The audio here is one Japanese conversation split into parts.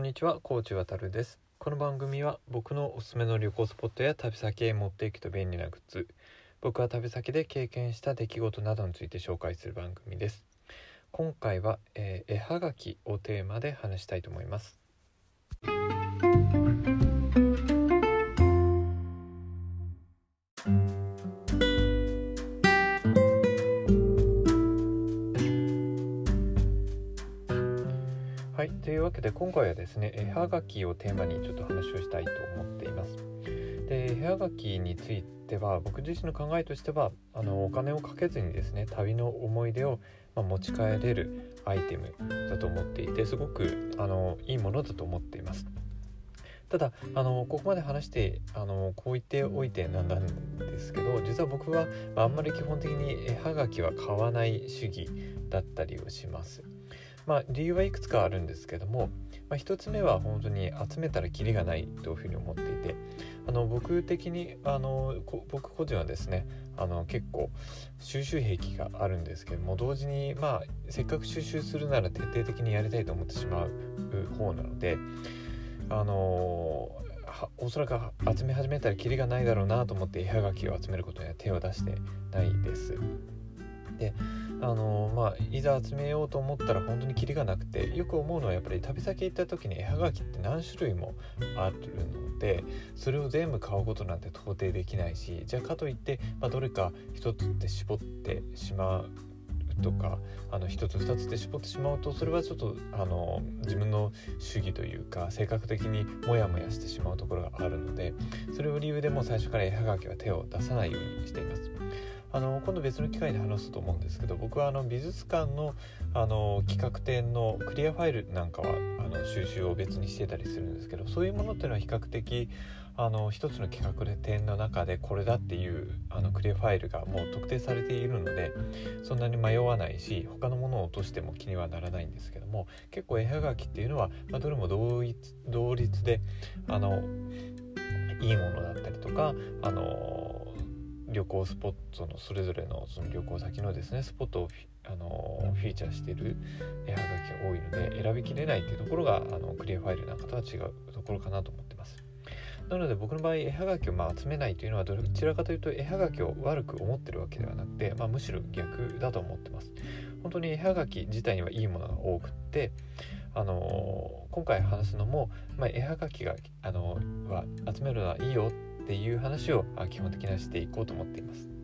こんにちは、コーチ渡るです。この番組は僕のおすすめの旅行スポットや旅先へ持っていくと便利なグッズ、僕は旅先で経験した出来事などについて紹介する番組です。今回は、えー絵はがきをテーマで話したいと思います。というわけで今回はですね絵はがきをテーマにちょっと話をしたいと思っています。で絵はがきについては僕自身の考えとしてはあのお金をかけずにですね旅の思い出を、まあ持ち帰れるアイテムだと思っていてすごくあのいいものだと思っています。ただあのここまで話してあのこう言っておいてなんなんですけど実は僕は、まあ、あんまり基本的に絵はがきは買わない主義だったりをします。まあ、理由はいくつかあるんですけども、まあ、一つ目は本当に集めたらキリがないというふうに思っていてあの僕的にあの僕個人はですねあの結構収集癖があるんですけども同時にまあせっかく収集するなら徹底的にやりたいと思ってしまう方なのであのおそらく集め始めたらキリがないだろうなと思って絵はがきを集めることには手を出してないです。であのまあいざ集めようと思ったら本当にキリがなくてよく思うのはやっぱり旅先行った時に絵はがきって何種類もあるのでそれを全部買うことなんて到底できないしじゃあかといって、まあ、どれか一つって絞ってしまうとかあの一つ二つって絞ってしまうとそれはちょっとあの自分の主義というか性格的にモヤモヤしてしまうところがあるのでそれを理由でもう最初から絵はがきは手を出さないようにしています。あの今度別の機会で話すと思うんですけど僕はあの美術館のあの企画展のクリアファイルなんかはあの収集を別にしてたりするんですけどそういうものっていうのは比較的あの一つの企画展の中でこれだっていうあのクリアファイルがもう特定されているのでそんなに迷わないし他のものを落としても気にはならないんですけども結構絵はがきっていうのは、まあ、どれも同一同率であのいいものだったりとかあの旅行スポットのそれぞれのその旅行先のですねスポットをあのフィーチャーしてる絵はがきが多いので選びきれないっていうところがあのクリアファイルなんかとは違うところかなと思って。なので僕の場合絵はがきをまあ集めないというのはどちらかというと絵はがきを悪く思ってるわけではなくて、まあ、むしろ逆だと思ってます。本当に絵はがき自体にはいいものが多くってあの今回話すのも、まあ、絵はがきがあのは集めるのはいいよっていう話を基本的にはしていこうと思っています。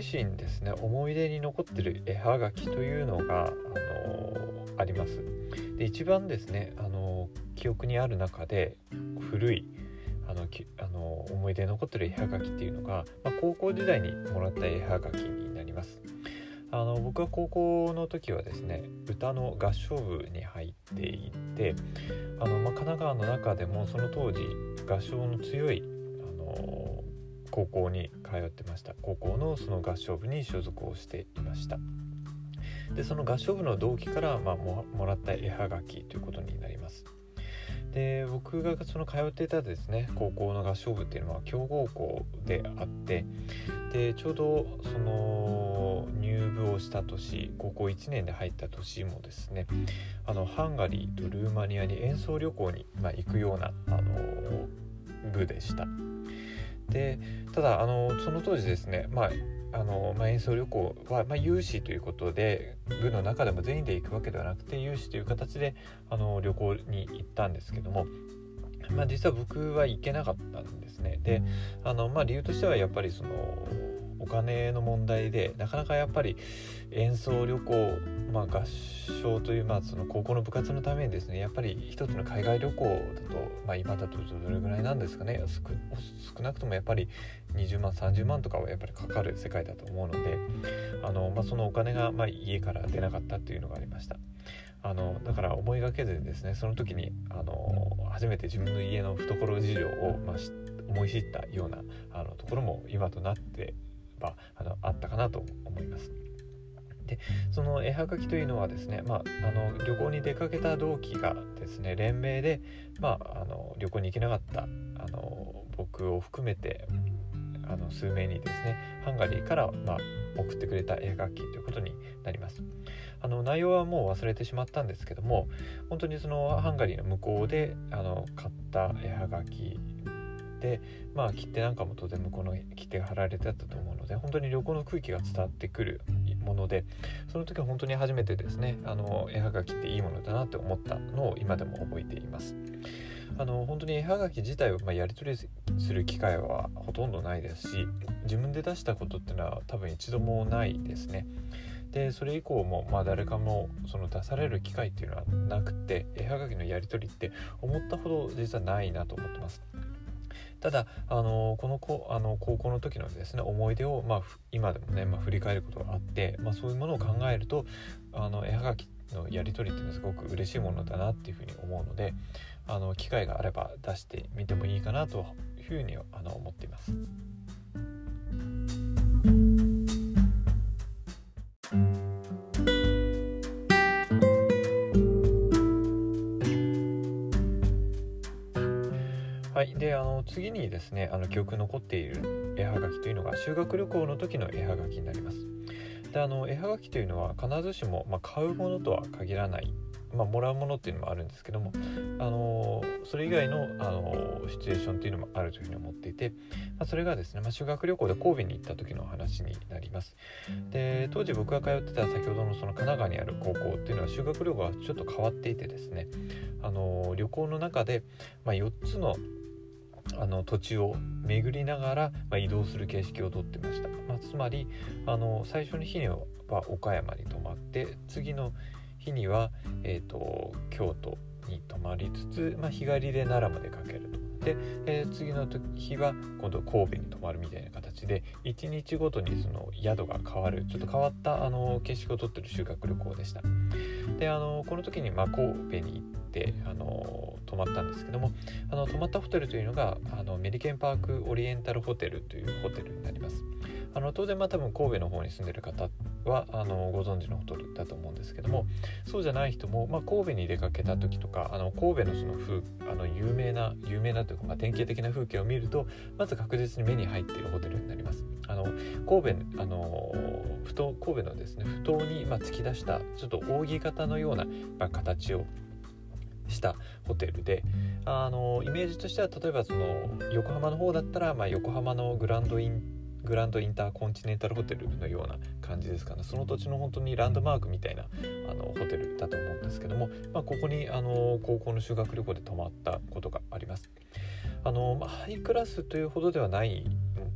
自身ですね思い出に残ってる絵はがきというのがあのあります。で一番ですねあの記憶にある中で古いあのきあの思い出に残ってる絵はがきっていうのが、まあ、高校時代にもらった絵はがきになります。あの僕は高校の時はですね歌の合唱部に入っていてあの、まあ、神奈川の中でもその当時合唱の強いあの高校に通ってました。高校のその合唱部に所属をしていました。でその合唱部の同期から、まあ、もらった絵はがきということになります。で僕がその通っていたですね高校の合唱部っていうのは強豪校であってでちょうどその入部をした年高校1年で入った年もですねあのハンガリーとルーマニアに演奏旅行に、まあ、行くようなあの部でした。でただあのその当時ですね、まああのまあ、演奏旅行は、まあ、有志ということで部の中でも全員で行くわけではなくて有志という形であの旅行に行ったんですけども、まあ、実は僕は行けなかったんですね。であの、まあ、理由としてはやっぱりそのお金の問題でなかなかやっぱり演奏旅行、まあ、合唱という、まあ、その高校の部活のためにですねやっぱり一つの海外旅行だと、まあ、今だとどれぐらいなんですかね少なくともやっぱり20万30万とかはやっぱりかかる世界だと思うのであの、まあ、そのお金が、まあ、家から出なかったっていうのがありました。あのだから思いがけずにですねその時にあの初めて自分の家の懐事情を、まあ、思い知ったようなあのところも今となってはあのあったかなと思います。でその絵はがきというのはですね、まあ、あの旅行に出かけた同期がですね連名で、まあ、あの旅行に行けなかったあの僕を含めてあの数名にですねハンガリーから、まあ、送ってくれた絵はがきということになりますあの内容はもう忘れてしまったんですけども本当にそのハンガリーの向こうであの買った絵はがきでまあ切手なんかも当然向こうの切手が貼られてあったと思うので本当に旅行の空気が伝わってくるものでその時は本当に初めてですねあの絵はがきっていいものだなって思ったのを今でも覚えています。あの本当に絵はがき自体を、ま、やり取りする機会はほとんどないですし自分で出したことっていうのは多分一度もないですね。でそれ以降も、まあ、誰かもその出される機会っていうのはなくて絵はがきのやり取りって思ったほど実はないなと思ってます。ただあのこの子あの高校の時のですね思い出を、まあ、今でもね、まあ、振り返ることがあって、まあ、そういうものを考えるとあの絵はがきのやり取りっていうのはすごく嬉しいものだなっていうふうに思うのであの機会があれば出してみてもいいかなというふうにあの思っています。はい、であの次にですねあの記憶残っている絵はがきというのが修学旅行の時の絵はがきになります。であの絵はがきというのは必ずしも、まあ、買うものとは限らない、まあ、もらうものっていうのもあるんですけどもあのそれ以外のあのシチュエーションっていうのもあるというふうに思っていて、まあ、それがですね、まあ、修学旅行で神戸に行った時の話になります。で当時僕が通ってた先ほどのその神奈川にある高校っていうのは修学旅行がちょっと変わっていてですねあの旅行の中で、まあ、4つのあの土地を巡りながら、まあ、移動する形式をとってました、まあ、つまりあの最初の日には岡山に泊まって次の日には、えーと、京都に泊まりつつ、まあ、日帰りで奈良までかけると。で、えー、次の日は今度神戸に泊まるみたいな形で1日ごとにその宿が変わるちょっと変わったあの景色をとってる修学旅行でした。であのこの時にまあ神戸に行ってあの泊まったんですけどもあの泊まったホテルというのがあのメリケンパークオリエンタルホテルというホテルになりますあの当然まあ多分神戸の方に住んでる方はあのご存知のホテルだと思うんですけどもそうじゃない人も、まあ、神戸に出かけた時とかあの神戸のその風あの有名な有名なというか、まあ、典型的な風景を見るとまず確実に目に入っているホテルになります。あの神戸あのふと神戸のですね不当に、まあ、突き出したちょっと扇形のような、まあ、形をしたホテルであのイメージとしては例えばその横浜の方だったら、まあ、横浜のグランドイングランドインターコンチネンタルホテルのような感じですかねその土地の本当にランドマークみたいなあのホテルだと思うんですけども、まあ、ここにあの高校の修学旅行で泊まったことがあります。あのま、ハイクラスというほどではない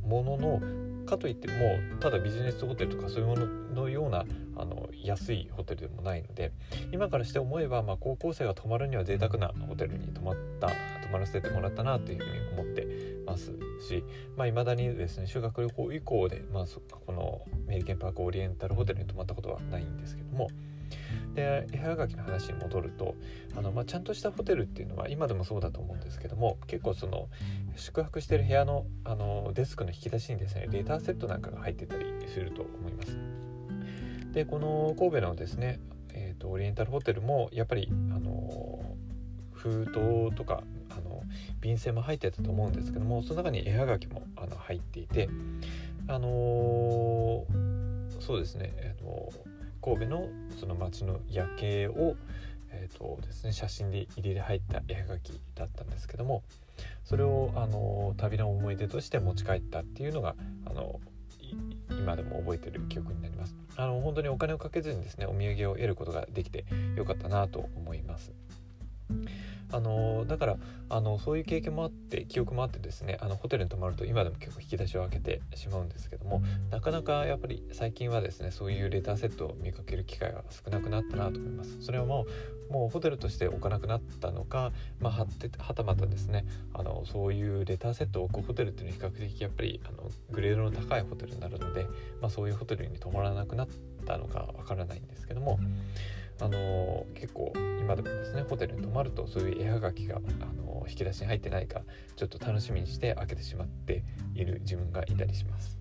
もののかといってもただビジネスホテルとかそういうもののようなあの安いホテルでもないので今からして思えば、まあ、高校生が泊まるには贅沢なホテルに泊まった泊まらせてもらったなというふうに思ってますしいまあ、だにですね修学旅行以降で、まあ、このメリケンパークオリエンタルホテルに泊まったことはないんですけどもで絵はがきの話に戻るとあの、まあ、ちゃんとしたホテルっていうのは今でもそうだと思うんですけども結構その宿泊してる部屋のあのデスクの引き出しにですねレーターセットなんかが入ってたりすると思います。でこの神戸のですね、えーと、オリエンタルホテルもやっぱりあの封筒とかあの便箋も入ってたと思うんですけどもその中に絵はがきもあの入っていてあのー、そうですね、えー神戸のその街の夜景を、えーとですね、写真で入れ入った絵描きだったんですけどもそれをあの旅の思い出として持ち帰ったっていうのがあの今でも覚えてる記憶になります。あの本当にお金をかけずにですねお土産を得ることができてよかったなと思います。あのだからあのそういう経験もあって記憶もあってですねあのホテルに泊まると今でも結構引き出しを開けてしまうんですけどもなかなかやっぱり最近はですねそういうレターセットを見かける機会が少なくなったなと思います。それはもうもうホテルとして置かなくなったのか、まあ、はってはたまたですねあのそういうレターセットを置くホテルっていうのは比較的やっぱりあのグレードの高いホテルになるので、まあ、そういうホテルに泊まらなくなったのかわからないんですけどもあの結構今でもですねホテルに泊まるとそういう絵はがきが、あの引き出しに入ってないかちょっと楽しみにして開けてしまっている自分がいたりします。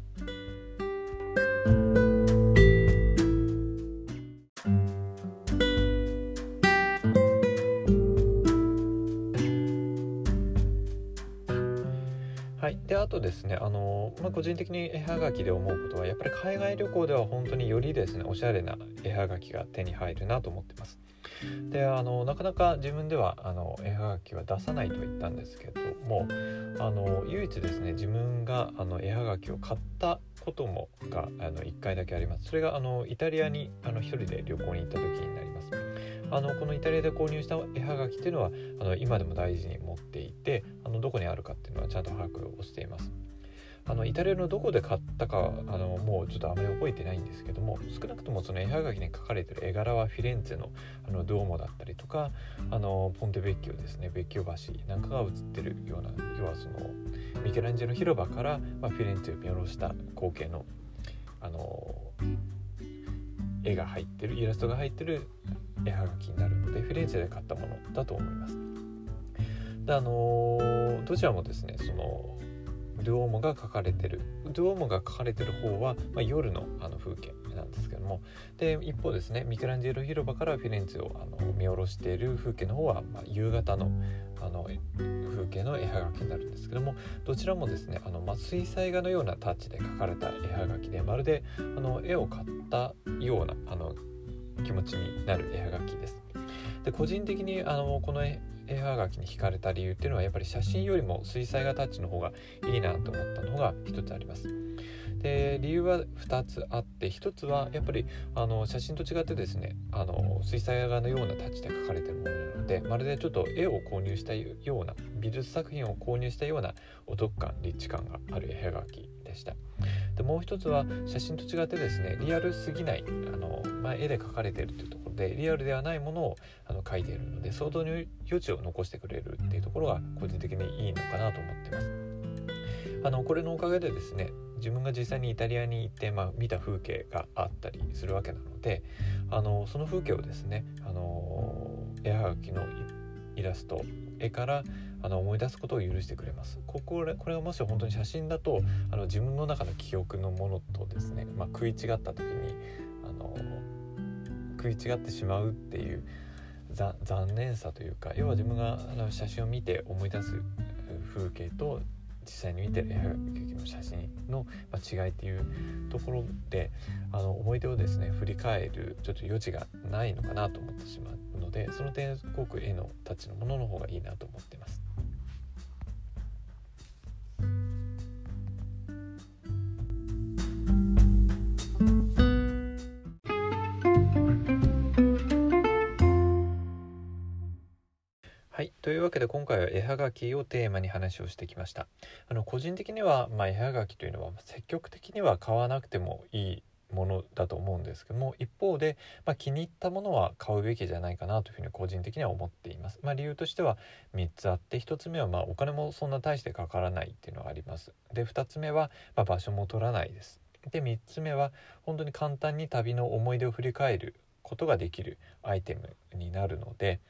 はい、であとですねあの、まあ、個人的に絵はがきで思うことはやっぱり海外旅行では本当によりですねおしゃれな絵はがきが手に入るなと思ってます。であのなかなか自分ではあの絵はがきは出さないと言ったんですけどもあの唯一ですね自分があの絵はがきを買ったこともがあの1回だけあります。それがあのイタリアにあの1人で旅行に行った時になります。あのこのイタリアで購入した絵はがきっていうのはあの今でも大事に持っていてあのどこにあるかっていうのはちゃんと把握をしています。あのイタリアのどこで買ったかあのもうちょっとあまり覚えてないんですけども少なくともその絵はがきに描かれてる絵柄はフィレンツェのあのドーモだったりとかあのポンテベッキオですねベッキオ橋なんかが写ってるような要はそのミケランジェロ広場から、まあ、フィレンツェを見下ろした光景のあの絵が入ってるイラストが入ってる絵はがきになるのでフィレンツェで買ったものだと思います。であのどちらもですねそのドゥオモが書かれてる。ドオモが書かれてる方は、まあ、夜のあの風景なんですけども。で一方ですねミケランジェロ広場からフィレンツェをあの見下ろしている風景の方は、まあ、夕方のあの風景の絵はがきになるんですけども。どちらもですねあの、まあ、水彩画のようなタッチで描かれた絵はがきでまるであの絵を買ったようなあの気持ちになる絵はがきです。で個人的にあのこの絵絵はがきに惹かれた理由っていうのはやっぱり写真よりも水彩画タッチの方がいいなと思ったのが一つあります。で理由は2つあって1つはやっぱりあの写真と違ってですねあの水彩画のようなタッチで描かれてるものなのでまるでちょっと絵を購入したような美術作品を購入したようなお得感立地感がある絵はがきでした。でもう一つは写真と違ってですねリアルすぎないあの、まあ、絵で描かれているというところでリアルではないものをあの描いているので想像の余地を残してくれるっていうところが個人的にいいのかなと思ってます。あのこれのおかげでですね自分が実際にイタリアに行って、まあ、見た風景があったりするわけなのであのその風景をですねあの絵はがきのイラスト絵からあの思い出すことを許してくれますこここれがもし本当に写真だとあの自分の中の記憶のものとですね、まあ、食い違った時にあの食い違ってしまうっていう残念さというか要は自分があの写真を見て思い出す風景と実際に見てる絵はがきの写真の違いっていうところであの思い出をですね振り返るちょっと余地がないのかなと思ってしまうのでその点すごく絵のタッチのものの方がいいなと思ってます。というわけで今回は絵はがきをテーマに話をしてきました。あの個人的には、まあ、絵はがきというのは積極的には買わなくてもいいものだと思うんですけども一方で、まあ、気に入ったものは買うべきじゃないかなというふうに個人的には思っています、まあ、理由としては3つあって1つ目はまお金もそんな大してかからないっていうのがあります。で2つ目はま場所も取らないです。で3つ目は本当に簡単に旅の思い出を振り返ることができるアイテムになるので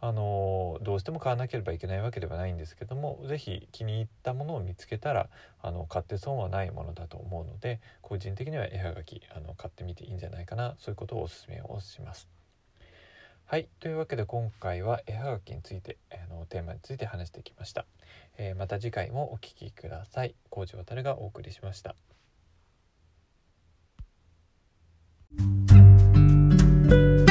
あのどうしても買わなければいけないわけではないんですけども是非気に入ったものを見つけたらあの買って損はないものだと思うので個人的には絵はがきあの買ってみていいんじゃないかなそういうことをおすすめをします。はいというわけで今回は絵はがきについてあのテーマについて話してきました、えー、また次回もお聴きください。工事渡がお送りしました「